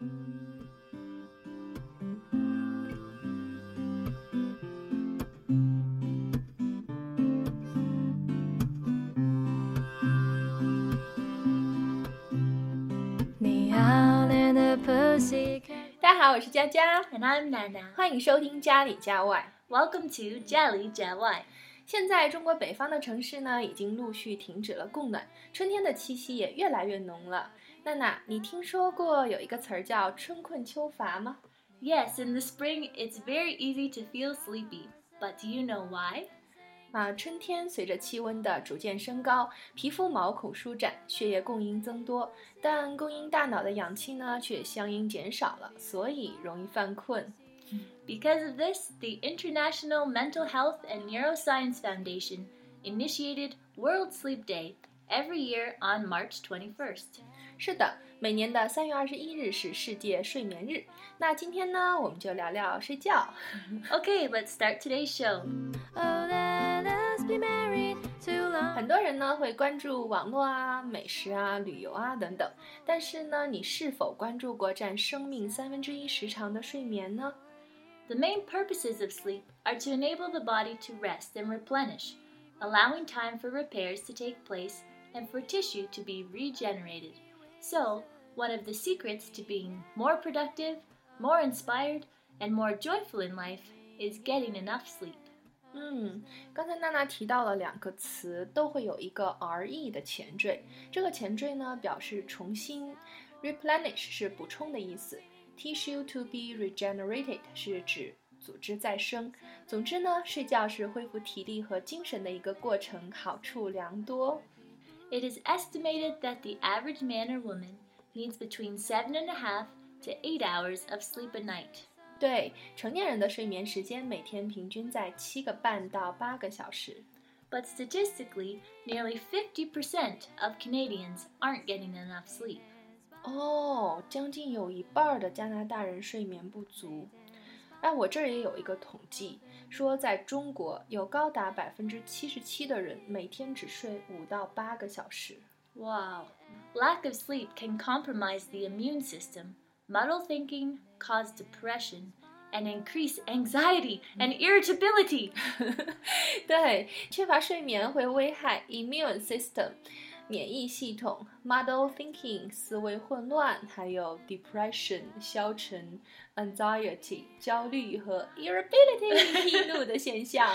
大家好，我是佳佳，And I'm Nana. 欢迎收听家里家外。Welcome to 家里家外。现在中国北方的城市呢，已经陆续停止了供暖，春天的气息也越来越浓了。娜娜，你听说过有一个词儿叫“春困秋乏”吗？ Yes, in the spring it's very easy to feel sleepy. But do you know why? 啊，春天随着气温的逐渐升高，皮肤毛孔舒展，血液供应增多，但供应大脑的氧气呢却相应减少了，所以容易犯困。 Because of this, the International Mental Health and Neuroscience Foundation initiated World Sleep Day every year on March 21st. 是的，每年的三月二十一日是世界睡眠日。那今天呢，我们就聊聊睡觉。 Okay, let's start today's show. Oh, let us be married too long. 很多人呢会关注网络啊、美食啊、旅游啊等等，但是呢，你是否关注过占生命三分之一时长的睡眠呢？ The main purposes of sleep are to enable the body to rest and replenish, allowing time for repairs to take place and for tissue to be regenerated. So, one of the secrets to being more productive, more inspired, and more joyful in life is getting enough sleep. 嗯，刚才娜娜提到了两个词，都会有一个 re 的前缀。这个前缀呢，表示重新，replenish 是补充的意思，tissue to be regenerated 是指组织再生。总之呢，睡觉是恢复体力和精神的一个过程，好处良多。 It is estimated that the average man or woman needs between seven and a half to eight hours of sleep a night. 对成年人的睡眠时间，每天平均在七个半到八个小时。 But statistically, nearly 50% of Canadians aren't getting enough sleep. 哦，将近有一半儿的加拿大人睡眠不足。哎，我这儿也有一个统计， 说在中国有高达百分之七十七的人每天只睡五到八个小时。 Wow. Lack of sleep can compromise the immune system, muddle thinking, cause depression, and increase anxiety and irritability. 对，缺乏睡眠会危害 immune system 免疫系统，muddle thinking 思维混乱，还有 depression 消沉，anxiety 焦虑和 irritability 易怒的现象。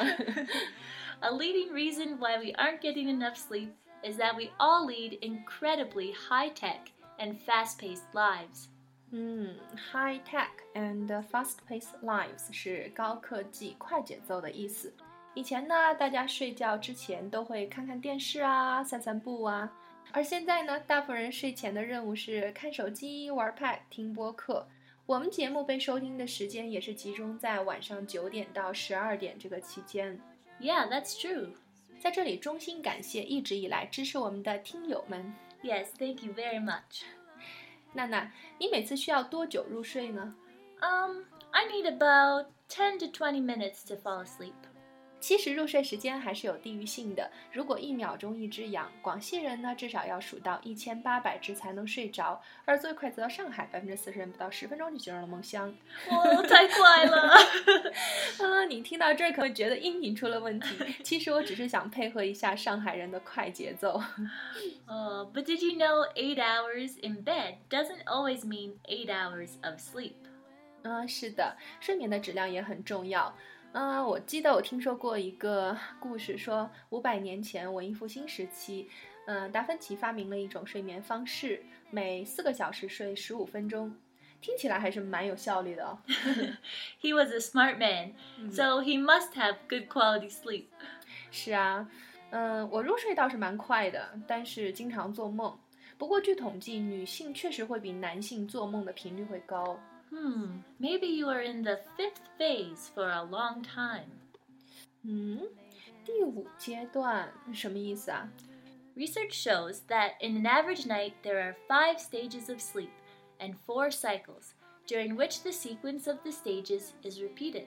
A leading reason why we aren't getting enough sleep is that we all lead incredibly high tech and fast paced lives. 嗯，high tech and fast-paced lives 是高科技、快节奏的意思。 以前呢，大家睡觉之前都会看看电视啊、散散步啊，而现在呢，大部分人睡前的任务是看手机、玩 Pad、听播客。我们节目被收听的时间也是集中在晚上九点到十二点这个期间。 Yeah, that's true. 在这里，衷心感谢一直以来支持我们的听友们。 Yes, thank you very much. 娜娜，你每次需要多久入睡呢？ Um, I need about 10 to 20 minutes to fall asleep. 其实入睡时间还是有地域性的。如果一秒钟一只羊，广西人呢至少要数到一千八百只才能睡着，而最快则到上海，百分之四十人不到十分钟就进入了梦乡。哦，太快了。啊，你听到这儿可能会觉得音频出了问题，其实我只是想配合一下上海人的快节奏。Uh, but did you know eight hours in bed doesn't always mean eight hours of sleep? 嗯，是的，睡眠的质量也很重要。嗯，我记得我听说过一个故事，说五百年前文艺复兴时期，嗯，达芬奇发明了一种睡眠方式，每四个小时睡十五分钟，听起来还是蛮有效率的哦。He was a smart man, so he must have good quality sleep. 是啊，嗯，我入睡倒是蛮快的，但是经常做梦。不过据统计，女性确实会比男性做梦的频率会高。Hmm, maybe you are in the fifth phase for a long time. 嗯，第五阶段什么意思啊？ Research shows that in an average night, there are five stages of sleep and four cycles, during which the sequence of the stages is repeated.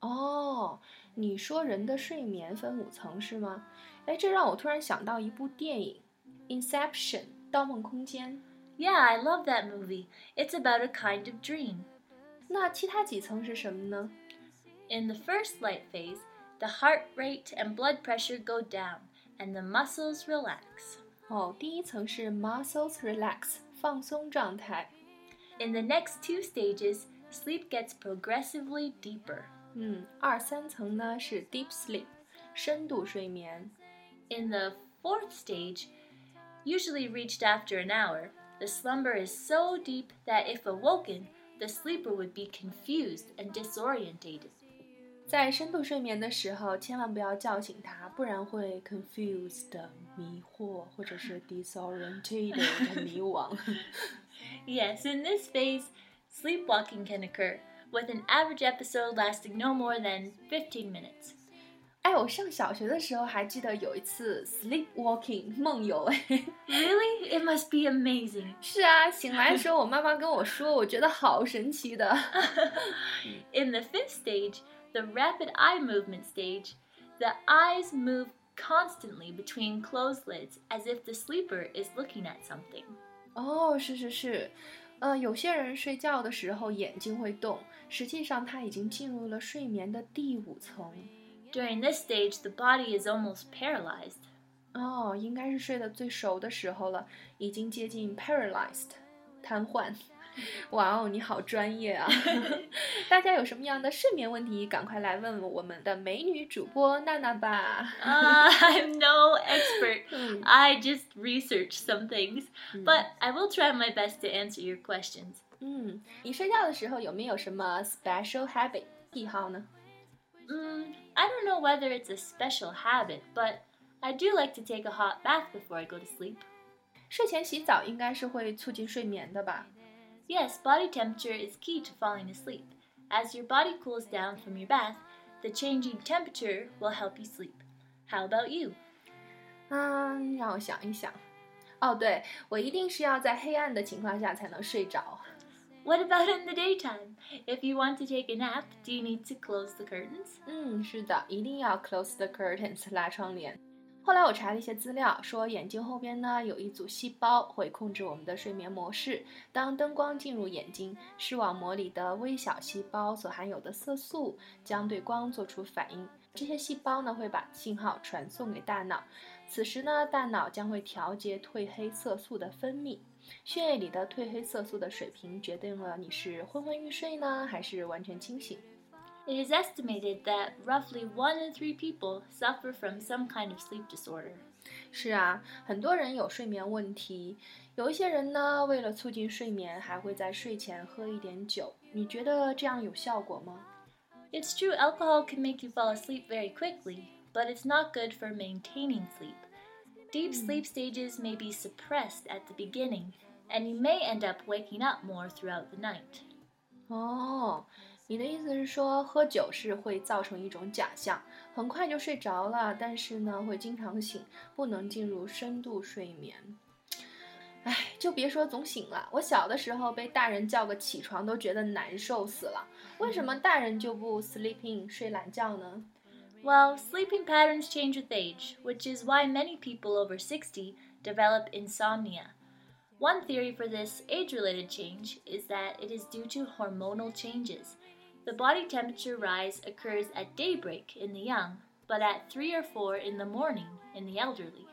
哦，你说人的睡眠分五层是吗？哎，这让我突然想到一部电影《Inception》《盗梦空间》。 Yeah, I love that movie. It's about a kind of dream. 那其他几层是什么呢？ In the first light phase, the heart rate and blood pressure go down and the muscles relax. 哦，第一层是 muscles relax 放松状态， In the next two stages, sleep gets progressively deeper. 嗯，二三层呢是 deep sleep 深度睡眠， In the fourth stage, usually reached after an hour, the slumber is so deep that if awoken, the sleeper would be confused and disorientated. 在深度睡眠的时候，千万不要叫醒他，不然会 confused 迷惑，或者是 disorientated 迷惘。 Yes, in this phase, sleepwalking can occur, with an average episode lasting no more than 15 minutes. 哎，我上小学的时候还记得有一次 sleepwalking 梦游，哎， Really? It must be amazing. 是啊，醒来的时候我妈妈跟我说，我觉得好神奇的。 In the fifth stage, the rapid eye movement stage, the eyes move constantly between closed lids as if the sleeper is looking at something. 哦，是是是，呃，有些人睡觉的时候眼睛会动，实际上他已经进入了睡眠的第五层。 During this stage, the body is almost paralyzed. 哦，应该是睡得最熟的时候了，已经接近 paralyzed，瘫痪。哇哦，你好专业啊！大家有什么样的睡眠问题，赶快来问我们的美女主播娜娜吧。 Uh, I'm no expert. 嗯 I just research some things, but I will try my best to answer your questions. 嗯，你睡觉的时候有没有什么 special habit 癖好呢？ Mm, I don't know whether it's a special habit, but I do like to take a hot bath before I go to sleep. 睡前洗澡应该是会促进睡眠的吧？ Yes, body temperature is key to falling asleep. As your body cools down from your bath, the changing temperature will help you sleep. How about you? 嗯，让我想一想。哦，对，我一定是要在黑暗的情况下才能睡着。 What about in the daytime? If you want to take a nap, do you need to close the curtains? 嗯，是的，一定要 close the curtains，拉窗帘。后来我查了一些资料，说眼睛后边呢有一组细胞会控制我们的睡眠模式。当灯光进入眼睛，视网膜里的微小细胞所含有的色素将对光做出反应。这些细胞呢会把信号传送给大脑，此时呢大脑将会调节褪黑色素的分泌。血液里的褪黑色素的水平决定了你是昏昏欲睡呢，还是完全清醒。 It is estimated that roughly one in three people suffer from some kind of sleep disorder. 是啊，很多人有睡眠问题，有一些人呢，为了促进睡眠，还会在睡前喝一点酒。你觉得这样有效果吗？ It's true alcohol can make you fall asleep very quickly, but it's not good for maintaining sleep. Deep sleep stages may be suppressed at the beginning, and you may end up waking up more throughout the night. 哦，你的意思是说，喝酒是会造成一种假象，很快就睡着了，但是呢，会经常醒，不能进入深度睡眠。唉，就别说总醒了，我小的时候被大人叫个起床都觉得难受死了。为什么大人就不 sleep in 睡懒觉呢？Well, sleeping patterns change with age, which is why many people over 60 develop insomnia. One theory for this age related change is that it is due to hormonal changes. The body temperature rise occurs at daybreak in the young, but at 3 or 4 in the morning in the elderly.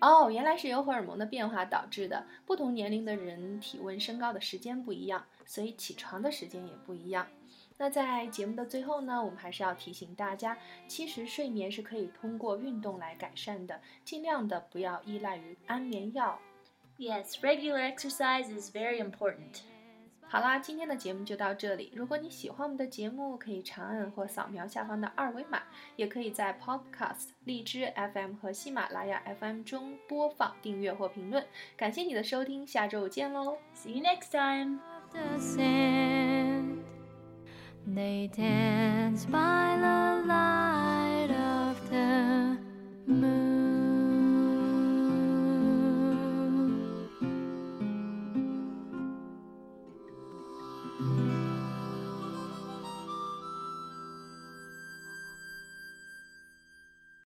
哦，原来是由荷尔蒙的变化导致的。不同年龄的人体温升高的时间不一样，所以起床的时间也不一样。 那在节目的最后呢，我们还是要提醒大家，其实睡眠是可以通过运动来改善的，尽量的不要依赖于安眠药。Yes, regular exercise is very important. 好啦，今天的节目就到这里。如果你喜欢我们的节目，可以长按或扫描下方的二维码，也可以在 Podcast、荔枝 FM 和喜马拉雅 FM 中播放、订阅或评论。感谢你的收听，下周见喽！See you next time. They dance by.